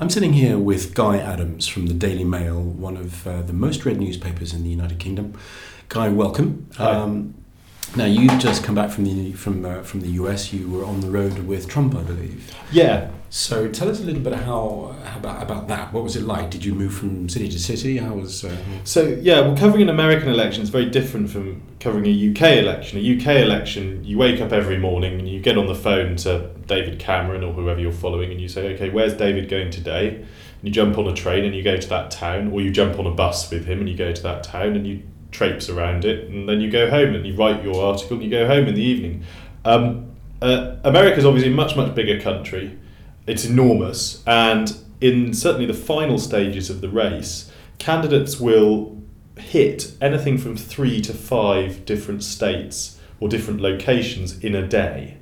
I'm sitting here with Guy Adams from the Daily Mail, one of uh, the most read newspapers in the United Kingdom. Guy, welcome. Um, now you've just come back from the from uh, from the US. You were on the road with Trump, I believe. Yeah. So tell us a little bit how, how about about that. What was it like? Did you move from city to city? How was? Uh, So yeah, well, covering an American election is very different from covering a UK election. A UK election, you wake up every morning and you get on the phone to David Cameron or whoever you're following, and you say, "Okay, where's David going today?" And you jump on a train and you go to that town, or you jump on a bus with him and you go to that town and you traipse around it, and then you go home and you write your article and you go home in the evening. Um, uh, America's obviously a much much bigger country. It's enormous, and in certainly the final stages of the race, candidates will hit anything from three to five different states or different locations in a day.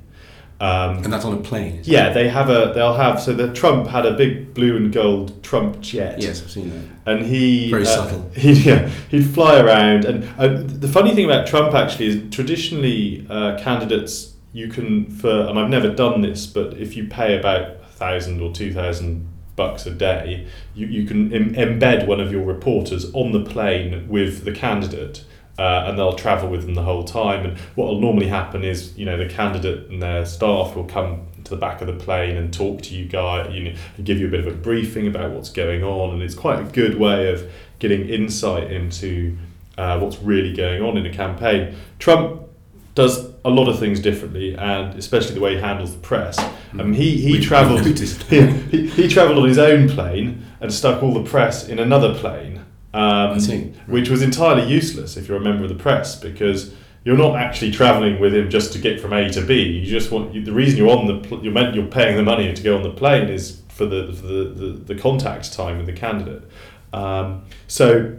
Um, and that's on a plane. is it? yeah, they have a. They'll have. So the Trump had a big blue and gold Trump jet Yes, I've seen that. and he Very uh, subtle. He'd, yeah, he'd fly around, and uh, the funny thing about Trump actually is traditionally uh, candidates you can for, and I've never done this, but if you pay about a thousand or two thousand bucks a day, you, you can Im- embed one of your reporters on the plane with the candidate. Uh, and they'll travel with them the whole time. And what will normally happen is, you know, the candidate and their staff will come to the back of the plane and talk to you guy, you know, and give you a bit of a briefing about what's going on. And it's quite a good way of getting insight into uh, what's really going on in a campaign. Trump does a lot of things differently, and especially the way he handles the press. Um, he he travelled he, he, he travelled on his own plane and stuck all the press in another plane, um, see. which was entirely useless if you're a member of the press because you're not actually travelling with him just to get from A to B. You just want you, the reason you're on the you're meant you're paying the money to go on the plane is for the for the, the, the contact time with the candidate. Um, so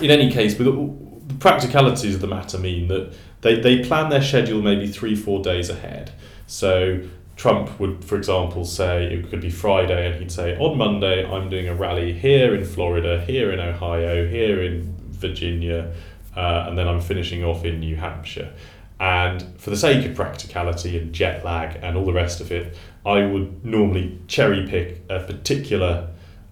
in any case, with the practicalities of the matter mean that they, they plan their schedule maybe three, four days ahead. So Trump would, for example, say it could be Friday, and he'd say, on Monday, I'm doing a rally here in Florida, here in Ohio, here in Virginia, uh, and then I'm finishing off in New Hampshire. And for the sake of practicality and jet lag and all the rest of it, I would normally cherry pick a particular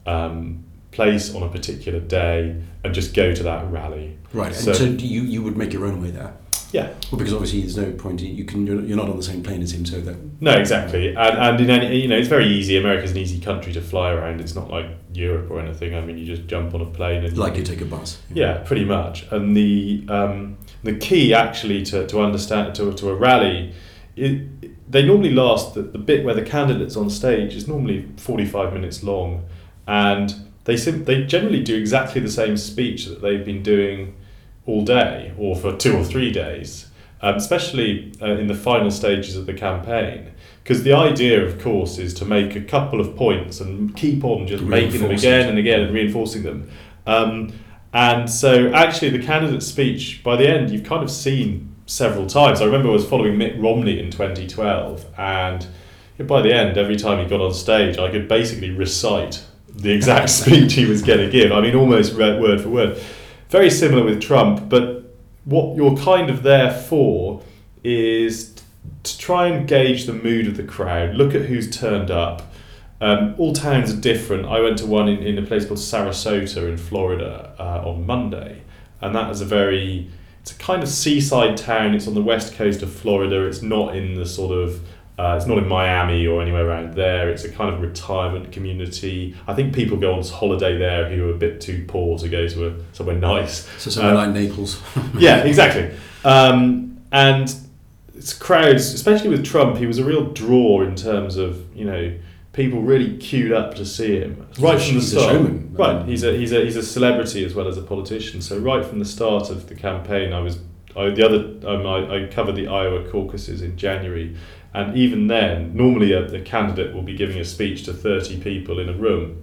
um, place on a particular day and just go to that rally. Right. And So- so, you you would make your own way there. Yeah. Well, because obviously there's no point. in- You can you're, you're not on the same plane as him, so that No, exactly, and and in any you know it's very easy. America's an easy country to fly around. It's not like Europe or anything. I mean, you just jump on a plane and like you take a bus. yeah, pretty much. And the um, the key actually to, to understand to, to a rally, it, they normally last the, the bit where the candidate's on stage is normally forty five minutes long, and they sim- they generally do exactly the same speech that they've been doing all day or for two or three days, um, especially uh, in the final stages of the campaign. Because the idea, of course, is to make a couple of points and keep on just making them again it. and again and reinforcing them. Um, and so, actually, the candidate's speech, by the end, you've kind of seen several times. I remember I was following Mitt Romney in 2012, and by the end, every time he got on stage, I could basically recite the exact speech he was going to give. I mean, almost word for word. Very similar with Trump, but what you're kind of there for is to try and gauge the mood of the crowd, look at who's turned up. Um, all towns are different. I went to one in, in a place called Sarasota in Florida uh, on Monday, and that is a very it's a kind of seaside town. It's on the west coast of Florida. It's not in the sort of uh, it's not in Miami or anywhere around there. It's a kind of retirement community. I think people go on holiday there who are a bit too poor to go to a, somewhere nice. So somewhere Um, like Naples. yeah, exactly. Um, and it's crowds, especially with Trump, he was a real draw in terms of you know people really queued up to see him right He's from the start. showman. Right, he's a he's a he's a celebrity as well as a politician. So right from the start of the campaign, I was I, the other um, I, I covered the Iowa caucuses in January, and even then, normally a, a candidate will be giving a speech to thirty people in a room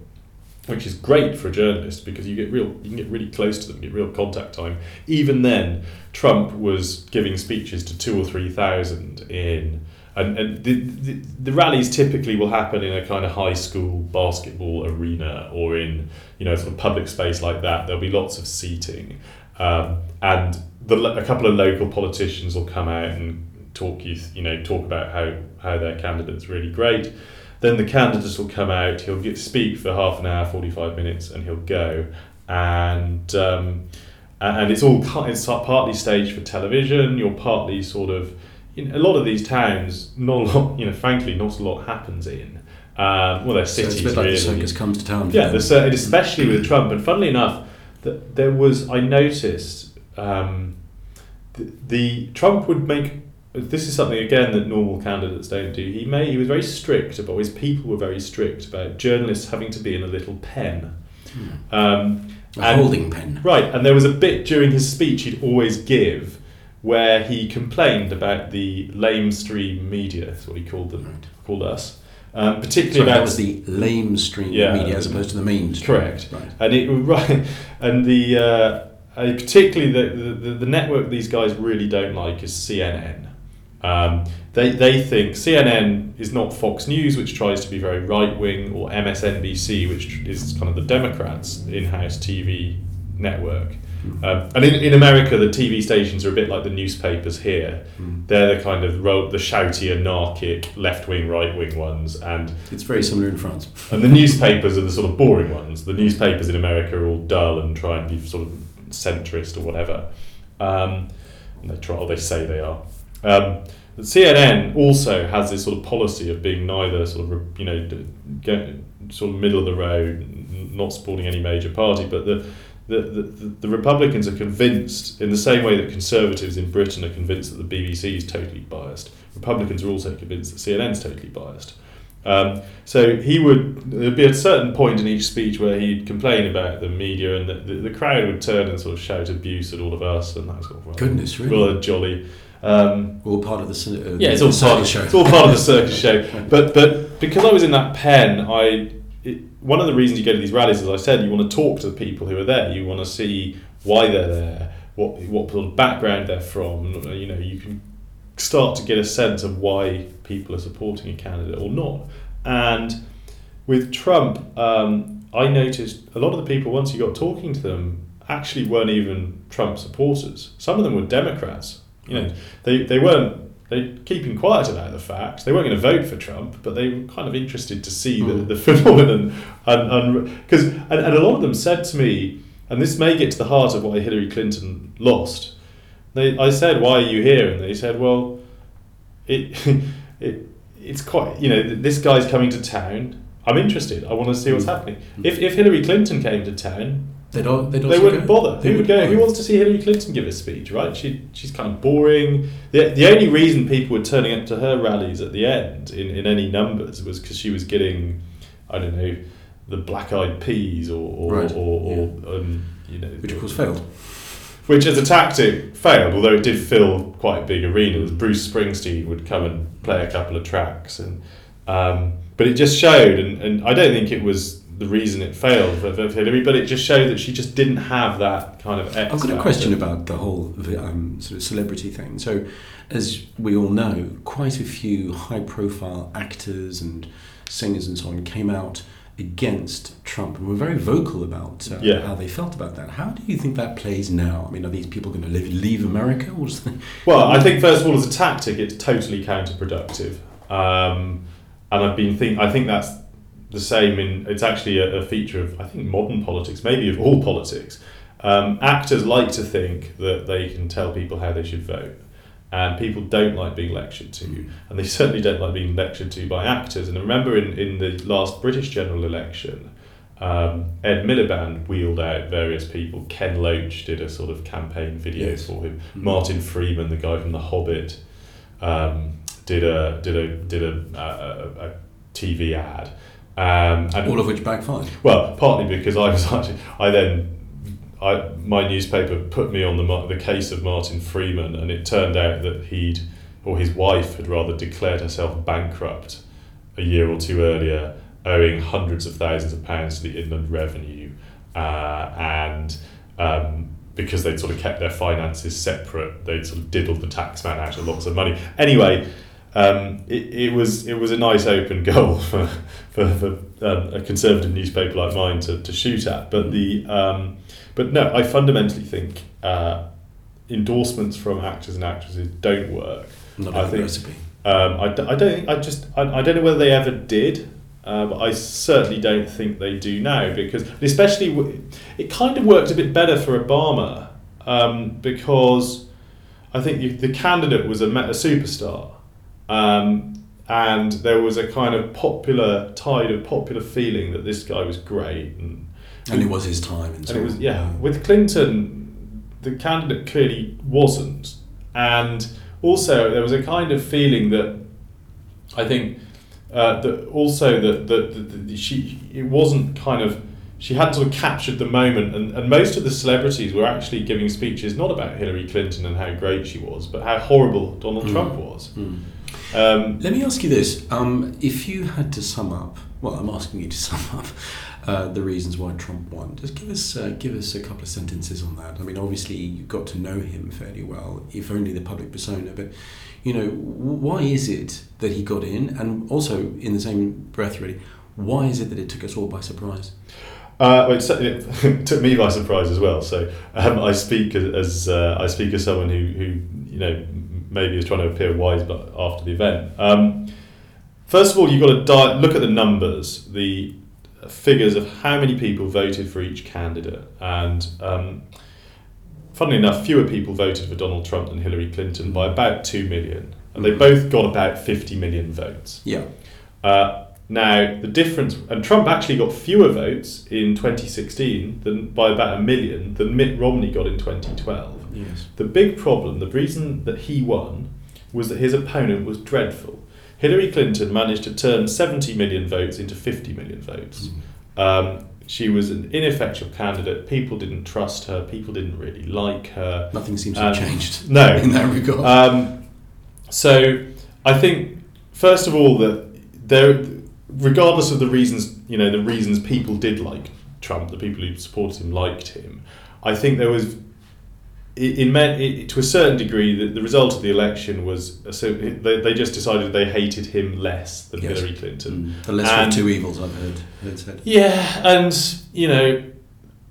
which is great for a journalist because you get real you can get really close to them get real contact time. Even then Trump was giving speeches to two or three thousand in and, and the, the, the rallies typically will happen in a kind of high school basketball arena or in you know sort of public space like that. There'll be lots of seating. Um, and the, a couple of local politicians will come out and talk you you know talk about how how their candidate's really great then the candidate will come out. He'll get speak for half an hour, forty five minutes, and he'll go. And um, and it's all it's partly staged for television. You're partly sort of know, a lot of these towns. Not a lot, you know. Frankly, not a lot happens in. Um, well, they're cities. So it's a bit like really. the circus comes to town. Yeah, the, especially with Trump. And funnily enough, that there was I noticed um, the, the Trump would make this is something again that normal candidates don't do. He may he was very strict about his people were very strict about journalists having to be in a little pen. Hmm. Um, a and- holding pen. Right, and there was a bit during his speech he'd always give where he complained about the lamestream media, that's what he called them, Right. called us, um, particularly So about that was the lame stream Yeah. media as opposed to the mainstream. Correct. Right. and it right, and the uh, uh, particularly the, the the network these guys really don't like is CNN. Um, they they think CNN is not Fox News, which tries to be very right wing, or MSNBC, which is kind of the Democrats' in-house TV network. Um, and in, in America, the TV stations are a bit like the newspapers here. Mm. They're the kind of ro- the shouty, anarchic, left wing, right wing ones, and It's very similar in France. and the newspapers are the sort of boring ones. The newspapers in America are all dull and try and be sort of centrist or whatever. Um, and they try, or they say they are. Um, the CNN also has this sort of policy of being neither sort of you know go, sort of middle of the road, not supporting any major party, but the the, the, the Republicans are convinced, in the same way that conservatives in Britain are convinced that the BBC is totally biased, Republicans are also convinced that CNN is totally biased. Um, so he would, there'd be a certain point in each speech where he'd complain about the media and the, the, the crowd would turn and sort of shout abuse at all of us and that sort of, well, Goodness, really? well, a jolly. Um, All part of the, uh, yeah, it's all part. circus show. It's all part of the circus show. But but because I was in that pen, I it, one of the reasons you go to these rallies, as I said, you want to talk to the people who are there. You want to see why they're there, what what sort of background they're from. You know, you can start to get a sense of why people are supporting a candidate or not. And with Trump, um, I noticed a lot of the people once you got talking to them actually weren't even Trump supporters. Some of them were Democrats. You know, they, they weren't they keeping quiet about the fact they weren't going to vote for Trump, but they were kind of interested to see the, Mm. the phenomenon and because and, and a lot of them said to me, and this may get to the heart of why Hillary Clinton lost. They I said, "Why are you here?" And they said, "Well, it it it's quite you know this guy's coming to town. I'm interested. I want to see what's Mm. happening. If if Hillary Clinton came to town, They'd, al- they'd they also wouldn't go. bother. They Who would would go? Who wants to see Hillary Clinton give a speech, right? She she's kind of boring. The, the only reason people were turning up to her rallies at the end in, in any numbers was because she was getting, I don't know, the black eyed peas or or, Right, or, or um, you know Which of course failed. which as a tactic failed, although it did fill quite big arenas. Bruce Springsteen would come and play a couple of tracks, and um, but it just showed, and, and I don't think it was the reason it failed for, for Hillary, but it just showed that she just didn't have that kind of. X I've got a question about the whole um, sort of celebrity thing. So, as we all know, quite a few high-profile actors and singers and so on came out against Trump and were very vocal about uh, Yeah. how they felt about that. How do you think that plays now? I mean, are these people going to leave, leave America? Or Well, I think first of all, as a tactic, it's totally counterproductive, um, and I've been think I think that's the same in it's actually a, a feature of I think modern politics, maybe of all politics. Um, actors like to think that they can tell people how they should vote, and people don't like being lectured to, and they certainly don't like being lectured to by actors. And I remember in, in the last British general election, um, Ed Miliband wheeled out various people. Ken Loach did a sort of campaign video Yes. for him. Mm. Martin Freeman, the guy from The Hobbit, um, did a did a did a, a, a, a TV ad, um, and all of which backfired? well, partly because I was actually I then. I, my newspaper put me on the the case of Martin Freeman, and it turned out that he'd, or his wife had rather, declared herself bankrupt a year or two earlier, owing hundreds of thousands of pounds to the Inland Revenue, uh, and um, because they'd sort of kept their finances separate, they'd sort of diddled the taxman out of lots of money. Anyway, um, it, it was it was a nice open goal for for, for um, a conservative newspaper like mine to, to shoot at. But the um, but no, I fundamentally think uh, endorsements from actors and actresses don't work. Not I think- recipe. Um, I, I don't think I just I, I don't know whether they ever did, uh, but I certainly don't think they do now because especially w- it kind of worked a bit better for Obama um, because I think you, the candidate was a, a superstar. Um, and there was a kind of popular tide of popular feeling that this guy was great and And it was his time. And, so and it was yeah. With Clinton, the candidate clearly wasn't, and also there was a kind of feeling that I think uh, that also that that, she it wasn't kind of she hadn't sort of captured the moment, and, and most of the celebrities were actually giving speeches not about Hillary Clinton and how great she was, but how horrible Donald Mm. Trump was. Mm. Um, Let me ask you this: um, If you had to sum up, well, I'm asking you to sum up uh, the reasons why Trump won. Just give us uh, give us a couple of sentences on that. I mean, obviously you got to know him fairly well, if only the public persona. But you know, why is it that he got in? And also, in the same breath, really, why is it that it took us all by surprise? Uh, well, it, it took me by surprise as well. So um, I speak as, as uh, I speak as someone who, who you know maybe is trying to appear wise, but after the event. Um, first of all, you've got to di- look at the numbers, the figures of how many people voted for each candidate, and um, funnily enough, fewer people voted for Donald Trump than Hillary Clinton by about two million, and they both got about fifty million votes. Yeah. Uh, now, the difference, and Trump actually got fewer votes in 2016 than by about a million than Mitt Romney got in 2012. Yes. The big problem, the reason that he won, was that his opponent was dreadful. Hillary Clinton managed to turn 70 million votes into 50 million votes. Um, she was an ineffectual candidate. People didn't trust her. People didn't really like her. Nothing seems to have Um, changed No, in that regard. um, so I think first of all that there, regardless of the reasons, you know, the reasons people did like Trump, the people who supported him liked him. I think there was, in, in to a certain degree, the, the result of the election was so they, they just decided they hated him less than Yes. Hillary Clinton. Mm. the lesser and- of two evils, I've heard, heard said. Yeah, and you know,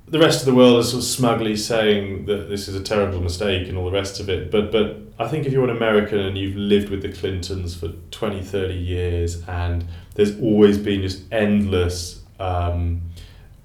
the rest of the world is sort of smugly saying that this is a terrible mistake and all the rest of it. But but I think if you're an American and you've lived with the Clintons for 20, 30 years and there's always been just endless um,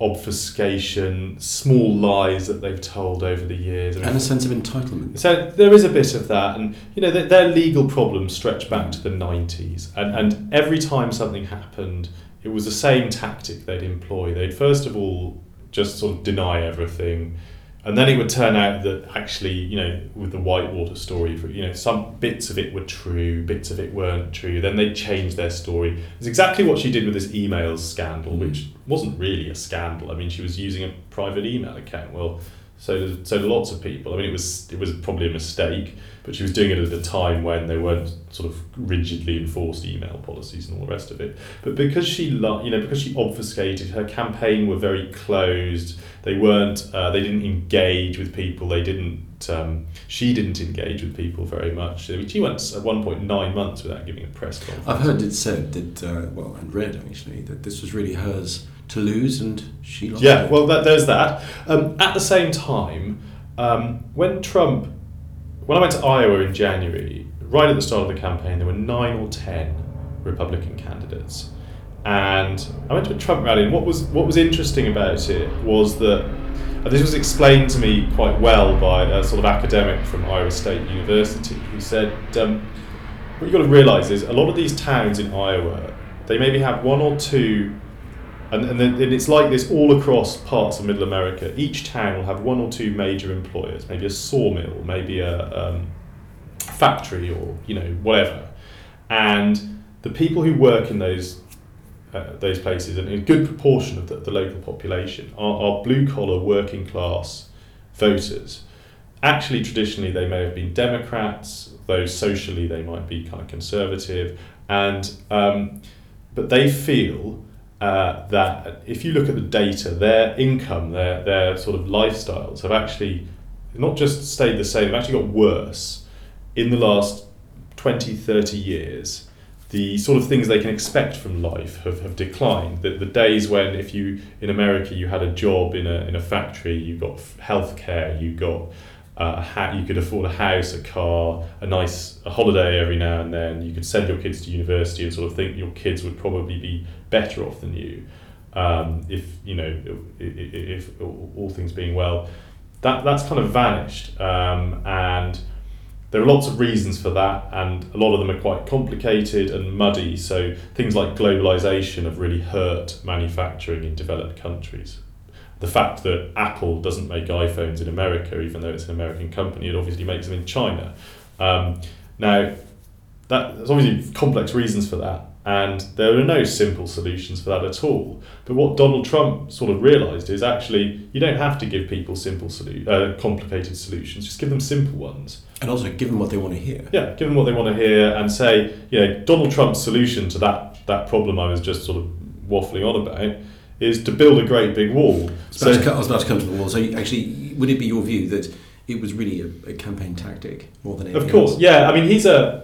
obfuscation, small lies that they've told over the years. Mean, And a sense of entitlement. so there is a bit of that, and you know their, their legal problems stretch back to the nineties, and and every time something happened, it was the same tactic they'd employ. They'd first of all just sort of deny everything, and then it would turn out that actually, you know, with the Whitewater story, you know, some bits of it were true, bits of it weren't true. Then they'd change their story. It's exactly what she did with this emails scandal, mm. which wasn't really a scandal. I mean, she was using a private email account. Well, so so lots of people. I mean, it was it was probably a mistake, but she was doing it at a time when there weren't sort of rigidly enforced email policies and all the rest of it. But because she, you know, because she obfuscated, her campaign were very closed. They weren't. Uh, they didn't engage with people. They didn't. Um, she didn't engage with people very much. I mean, she went at one point nine months without giving a press conference. I've heard it said that, uh, well, and read actually, that this was really hers to lose and she lost Yeah, it. well, that, there's that. Um, at the same time, um, when Trump, when I went to Iowa in January, right at the start of the campaign, there were nine or ten Republican candidates, and I went to a Trump rally. And what was what was interesting about it was that this was explained to me quite well by a sort of academic from Iowa State University who said. Um, what you've got to realise is a lot of these towns in Iowa, they maybe have one or two and, and then and it's like this all across parts of middle America. Each town will have one or two major employers, maybe a sawmill, maybe a um, factory, or you know whatever. And the people who work in those uh, those places, and a good proportion of the, the local population, are, are blue collar, working class voters. Actually, traditionally, they may have been Democrats. Though socially, they might be kind of conservative, and um, but they feel uh, that if you look at the data, their income, their, their sort of lifestyles have actually not just stayed the same, they've actually got worse in the last 20, 30 years. The sort of things they can expect from life have, have declined. The, the days when, if you in America, you had a job in a, in a factory, you got health care, you got uh, a ha- you could afford a house, a car, a nice a holiday every now and then. You could send your kids to university and sort of think your kids would probably be better off than you, um, if you know if, if, all things being well. That that's kind of vanished, um, and there are lots of reasons for that, and a lot of them are quite complicated and muddy. So things like globalization have really hurt manufacturing in developed countries the fact that Apple doesn't make iPhones in America, even though it's an American company, it obviously makes them in China. Um, now, that, there's obviously complex reasons for that, and there are no simple solutions for that at all. But what Donald Trump sort of realised is actually you don't have to give people simple, solu- uh, complicated solutions. Just give them simple ones. And also give them what they want to hear. Yeah, give them what they want to hear, and say, you know, Donald Trump's solution to that that problem I was just sort of waffling on about is to build a great big wall. So, I was about to come to the wall. So actually, would it be your view that it was really a, a campaign tactic more than anything? Of course, else? yeah. I mean, he's a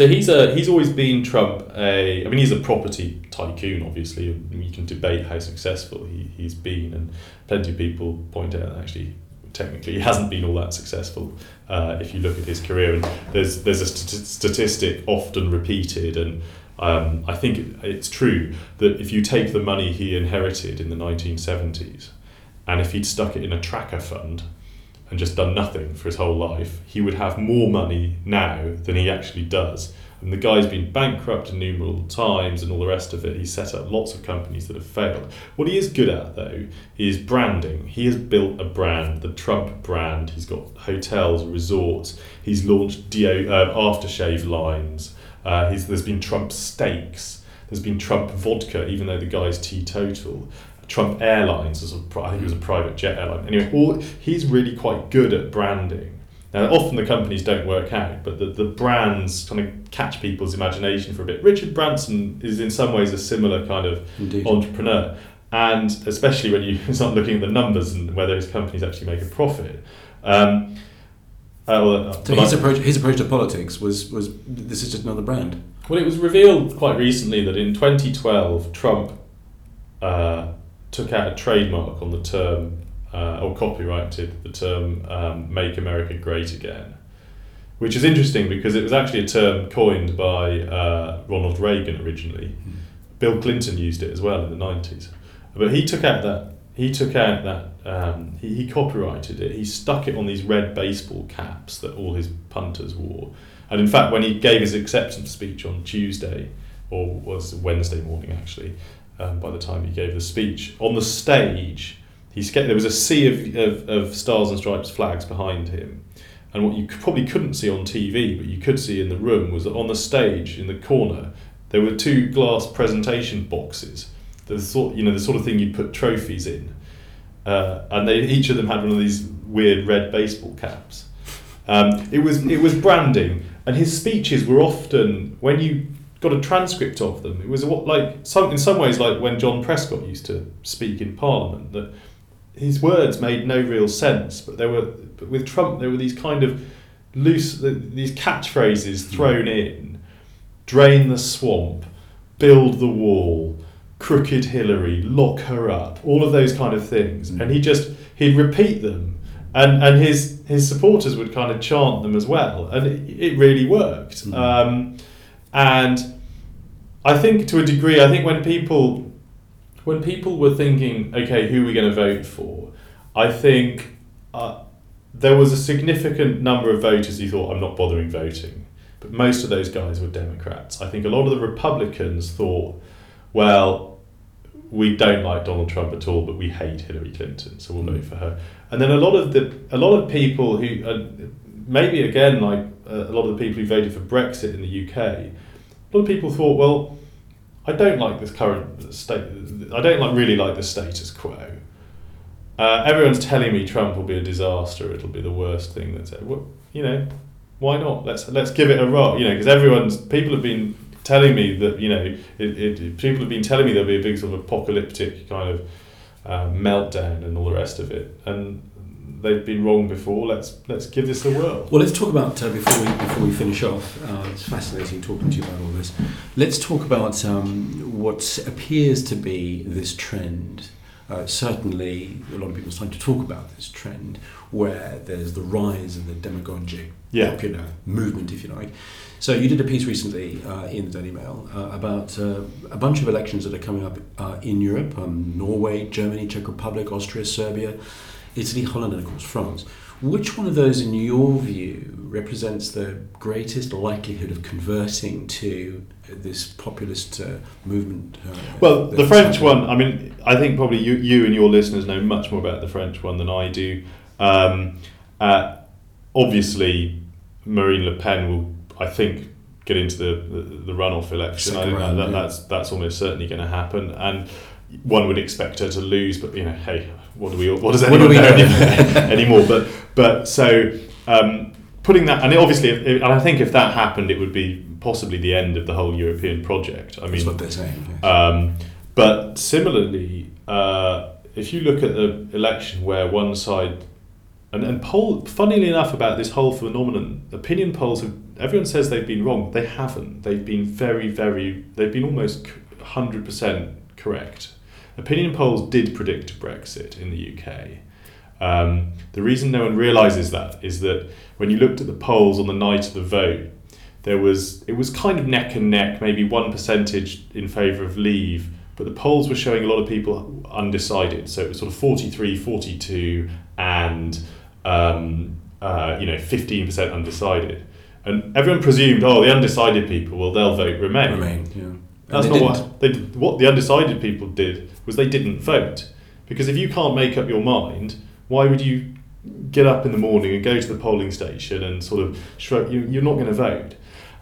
so he's a he's always been Trump. A I mean, he's a property tycoon. Obviously, you can debate how successful he, he's been, and plenty of people point out that actually technically he hasn't been all that successful. Uh, if you look at his career, and there's there's a st- statistic often repeated and um, I think it's true that if you take the money he inherited in the 1970s and if he'd stuck it in a tracker fund and just done nothing for his whole life, he would have more money now than he actually does. And the guy's been bankrupt innumerable times and all the rest of it. He's set up lots of companies that have failed. What he is good at, though, is branding. He has built a brand, the Trump brand. He's got hotels, resorts. He's launched deo, uh, aftershave lines. Uh, there's been Trump steaks. There's been Trump vodka, even though the guy's teetotal. Trump Airlines, was a, I think it was a private jet airline. Anyway, all, he's really quite good at branding. Now, often the companies don't work out, but the, the brands kind of catch people's imagination for a bit. Richard Branson is in some ways a similar kind of Indeed. entrepreneur, and especially when you start looking at the numbers and whether his companies actually make a profit. Um, uh, well, uh, so his approach, his approach to politics was was this is just another brand. Well, it was revealed quite recently that in 2012, Trump uh, took out a trademark on the term uh, or copyrighted the term um, "Make America Great Again," which is interesting because it was actually a term coined by uh, Ronald Reagan originally. Mm. Bill Clinton used it as well in the 90s, but he took out that he took out that um, he, he copyrighted it. He stuck it on these red baseball caps that all his punters wore. And in fact, when he gave his acceptance speech on Tuesday, or was Wednesday morning actually, um, by the time he gave the speech, on the stage, he there was a sea of, of, of stars and stripes flags behind him. And what you probably couldn't see on TV, but you could see in the room, was that on the stage in the corner, there were two glass presentation boxes. The sort, you know, the sort of thing you'd put trophies in uh, and they each of them had one of these weird red baseball caps. Um, it was it was branding, and his speeches were often when you got a transcript of them. It was what like some in some ways like when John Prescott used to speak in Parliament that his words made no real sense, but there were but with Trump there were these kind of loose these catchphrases thrown in, drain the swamp, build the wall crooked Hillary, lock her up, all of those kind of things. Mm. And he just he'd repeat them, and and his his supporters would kind of chant them as well, and it, it really worked. Mm. Um, and I think to a degree, I think when people when people were thinking, okay, who are we going to vote for? I think uh, there was a significant number of voters who thought, I'm not bothering voting. But most of those guys were Democrats. I think a lot of the Republicans thought, well, we don't like Donald Trump at all, but we hate Hillary Clinton, so we'll vote for her. And then a lot of the a lot of people who uh, maybe again like uh, a lot of the people who voted for Brexit in the UK, a lot of people thought, well, I don't like this current state. I don't like really like the status quo. Uh, everyone's telling me Trump will be a disaster. It'll be the worst thing that's ever. Well, you know, why not? Let's let's give it a rock. You know, because everyone's people have been telling me that you know it, it, people have been telling me there'll be a big sort of apocalyptic kind of uh, meltdown and all the rest of it, and they've been wrong before. Let's let's give this a whirl. Well, let's talk about uh, before we before we finish off. Uh, it's fascinating talking to you about all this. Let's talk about um, what appears to be this trend uh, certainly a lot of people are starting to talk about this trend where there's the rise of the demagogic Yeah. popular movement, if you like. So you did a piece recently uh, in the Daily Mail uh, about uh, a bunch of elections that are coming up uh, in Europe: um, Norway, Germany, Czech Republic, Austria, Serbia, Italy, Holland, and of course France. Which one of those, in your view, represents the greatest likelihood of converting to this populist uh, movement? Uh, Well, the French happening? one, I mean, I think probably you, you and your listeners know much more about the French one than I do. Um, uh, obviously, Marine Le Pen will, I think, get into the, the, the runoff election. I think round, that, yeah. that's, that's almost certainly going to happen. And one would expect her to lose, but, you know, hey, what do we, what does What do anyone know know? anymore? But, but so um, putting that, and obviously, if- and I think if that happened, it would be possibly the end of the whole European project. I mean, That's what they're saying. yes. um, but similarly, uh, if you look at the election where one side, and, and poll, funnily enough, about this whole phenomenon, opinion polls have, everyone says they've been wrong. They haven't. They've been very, very, they've been almost 100% correct. Opinion polls did predict Brexit in the UK. Um, the reason no one realises that is that when you looked at the polls on the night of the vote, there was it was kind of neck and neck, maybe one percentage in favour of leave, but the polls were showing a lot of people undecided. So it was sort of 43, 42, and um, uh, you know 15% undecided. And everyone presumed, oh, the undecided people, well, they'll vote Remain. Remain, yeah. That's not didn't. what they did. What the undecided people did was they didn't vote because if you can't make up your mind, why would you get up in the morning and go to the polling station and sort of shrug? You, you're not going to vote.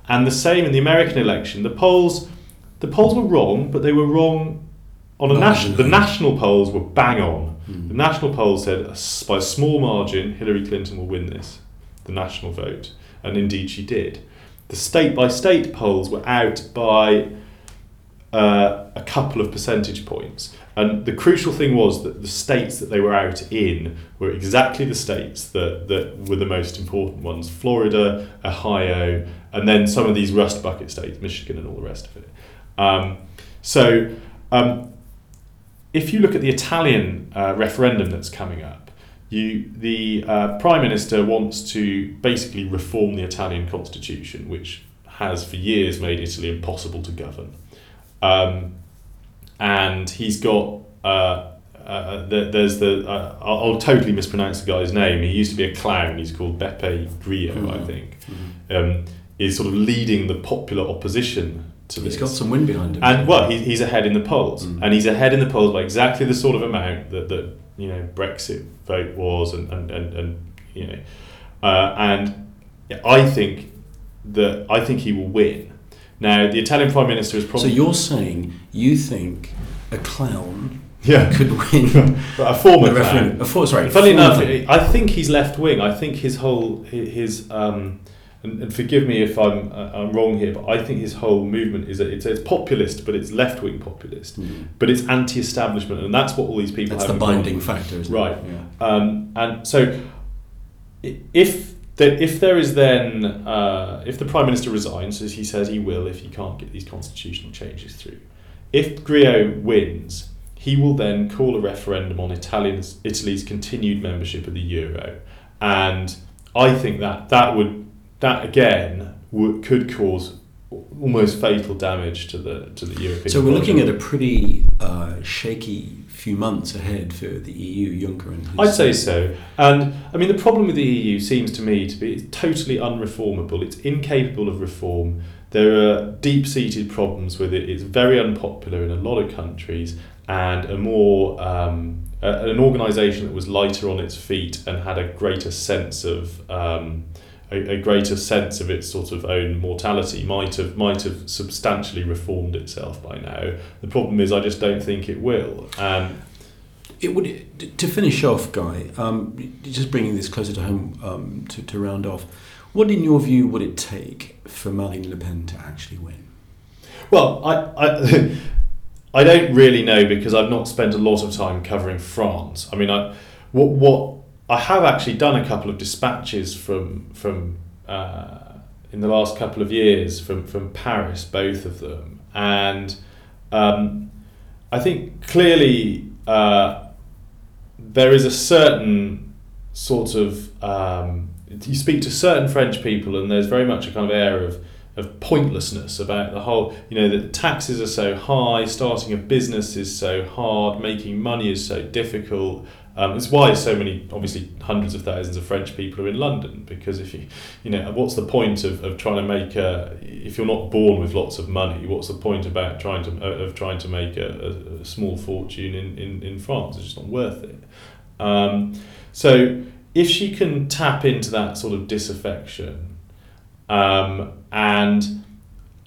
And the same in the American election. The polls, the polls were wrong, but they were wrong on a national. The national polls were bang on. Mm. The national polls said by a small margin, Hillary Clinton will win this, the national vote, and indeed she did. The state by state polls were out by uh, a couple of percentage points. And the crucial thing was that the states that they were out in were exactly the states that, that were the most important ones Florida, Ohio, and then some of these rust bucket states, Michigan, and all the rest of it. Um, so, um, if you look at the Italian uh, referendum that's coming up, you, the uh, Prime Minister wants to basically reform the Italian constitution, which has for years made Italy impossible to govern. Um, and he's got uh, uh, the, there's the uh, I'll, I'll totally mispronounce the guy's name. He used to be a clown. He's called Beppe Grillo, I Mhm. think. Mhm. Um, is sort of leading the popular opposition to He's this. got some wind behind him. And well, he, he's ahead in the polls, Mm. and he's ahead in the polls by exactly the sort of amount that the you know Brexit vote was, and and and, and you know, uh, and I think that I think he will win. Now, the Italian Prime Minister is probably. so you're saying you think a clown yeah could win a former referendum? Uh, for- sorry, Funny enough. I think he's left wing. I think his whole his, um, and, and forgive me if I'm uh, I'm wrong here, but I think his whole movement is that it's, it's populist, but it's left wing populist, Mm. but it's anti-establishment, and that's what all these people That's have the binding factor, isn't Right. it? Yeah. Um, and so, if that if there is then uh, if the prime minister resigns, as he says he will, if he can't get these constitutional changes through, if Grillo wins, he will then call a referendum on Italians Italy's continued membership of the euro, and I think that that would that again would, could cause almost fatal damage to the to the European. So we're looking at a pretty uh, shaky few months ahead for the EU, Juncker and his I'd say so. And I mean, the problem with the EU seems to me to be it's totally unreformable. It's incapable of reform. There are deep seated problems with it. It's very unpopular in a lot of countries. And a more, um, a, an organisation that was lighter on its feet and had a greater sense of. Um, a, a greater sense of its sort of own mortality might have might have substantially reformed itself by now. The problem is, I just don't think it will. And It would to finish off, Guy. Um, just bringing this closer to home um, to, to round off. What, in your view, would it take for Marine Le Pen to actually win? Well, I, I, I don't really know because I've not spent a lot of time covering France. I mean, I, what, what I have actually done a couple of dispatches from from uh, in the last couple of years from from Paris, both of them, and um, I think clearly uh, there is a certain sort of um, you speak to certain French people, and there's very much a kind of air of of pointlessness about the whole. You know, that taxes are so high, starting a business is so hard, making money is so difficult. Um, it's why so many, obviously, hundreds of thousands of French people are in London because if you, you know, what's the point of, of trying to make a, if you're not born with lots of money, what's the point about trying to of trying to make a, a, a small fortune in, in, in France? It's just not worth it. Um, so if she can tap into that sort of disaffection, um, and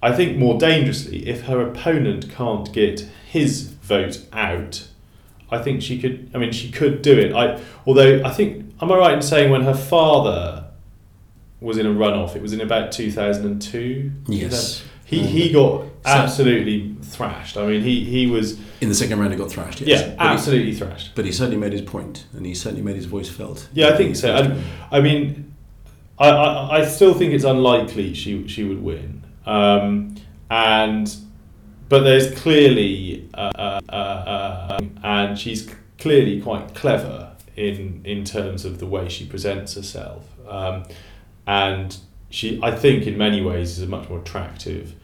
I think more dangerously, if her opponent can't get his vote out I think she could. I mean, she could do it. I although I think am I right in saying when her father was in a runoff, it was in about two thousand and two. Yes. He, he got absolutely thrashed. I mean, he, he was in the second round. He got thrashed. Yes. Yeah, but absolutely he, thrashed. But he certainly made his point, and he certainly made his voice felt. Yeah, I think so. I, I mean, I, I, I still think it's unlikely she she would win. Um, and but there's clearly, uh, uh, uh, and she's clearly quite clever in in terms of the way she presents herself, um, and she, I think, in many ways, is a much more attractive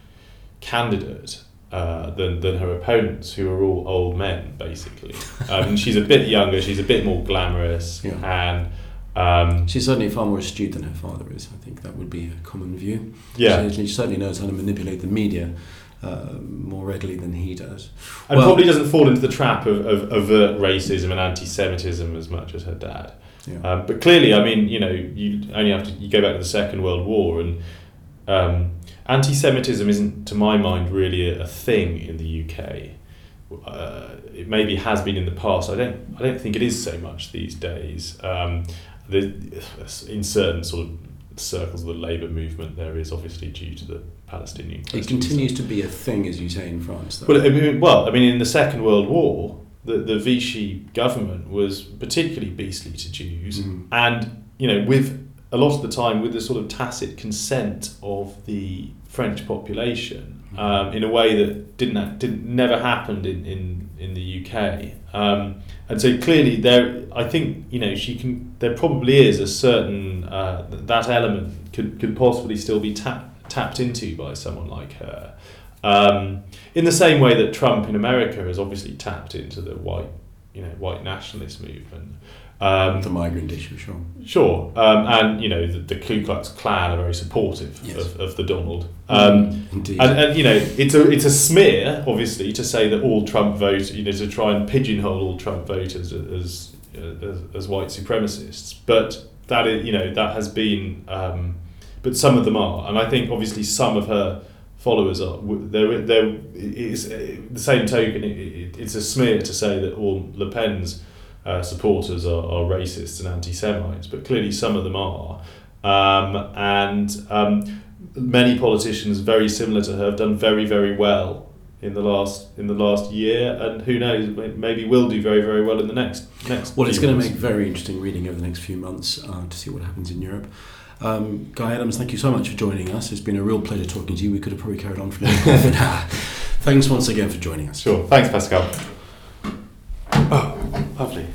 candidate uh, than, than her opponents, who are all old men, basically. Um, she's a bit younger, she's a bit more glamorous, yeah. and um, she's certainly far more astute than her father is. I think that would be a common view. Yeah, she, she certainly knows how to manipulate the media uh, more readily than he does. And well, probably doesn't fall into the trap of, of overt racism and anti-Semitism as much as her dad. Yeah. Um, but clearly, I mean, you know, you only have to you go back to the Second World War, and um, anti-Semitism isn't, to my mind, really a, a thing in the UK. Uh, it maybe has been in the past. I don't. I don't think it is so much these days. Um, the, in certain sort of circles of the labour movement, there is obviously due to the Palestinian It continues to be a thing, as you say, in France. Though. Well, I mean, well, I mean, in the Second World War, the, the Vichy government was particularly beastly to Jews, mm. and you know, with a lot of the time, with the sort of tacit consent of the French population, mm. um, in a way that didn't didn't never happened in in in the UK. Um, and so clearly, there, I think you know, she can. There probably is a certain uh, that element could could possibly still be tapped tapped into by someone like her. Um, in the same way that Trump in America has obviously tapped into the white, you know, white nationalist movement. Um, the migrant issue, sure. Sure, um, and you know the, the, Ku Klux Klan are very supportive yes. of, of the Donald. Um, Indeed. And, and you know it's a it's a smear, obviously, to say that all Trump voters, you know, to try and pigeonhole all Trump voters as as, as white supremacists. But that is, you know, that has been um, but some of them are, and I think obviously some of her followers are. They're, they're, the same token. It, it, it's a smear to say that all Le Pen's uh, supporters are, are racists and anti-Semites, but clearly some of them are, um, and um, many politicians very similar to her have done very very well in the last in the last year, and who knows, maybe will do very very well in the next next. Well, it's going to make very interesting reading over the next few months uh, to see what happens in Europe. Um, Guy Adams, thank you so much for joining us. It's been a real pleasure talking to you. We could have probably carried on for half an hour. Thanks once again for joining us. Sure. Thanks, Pascal. Oh, lovely.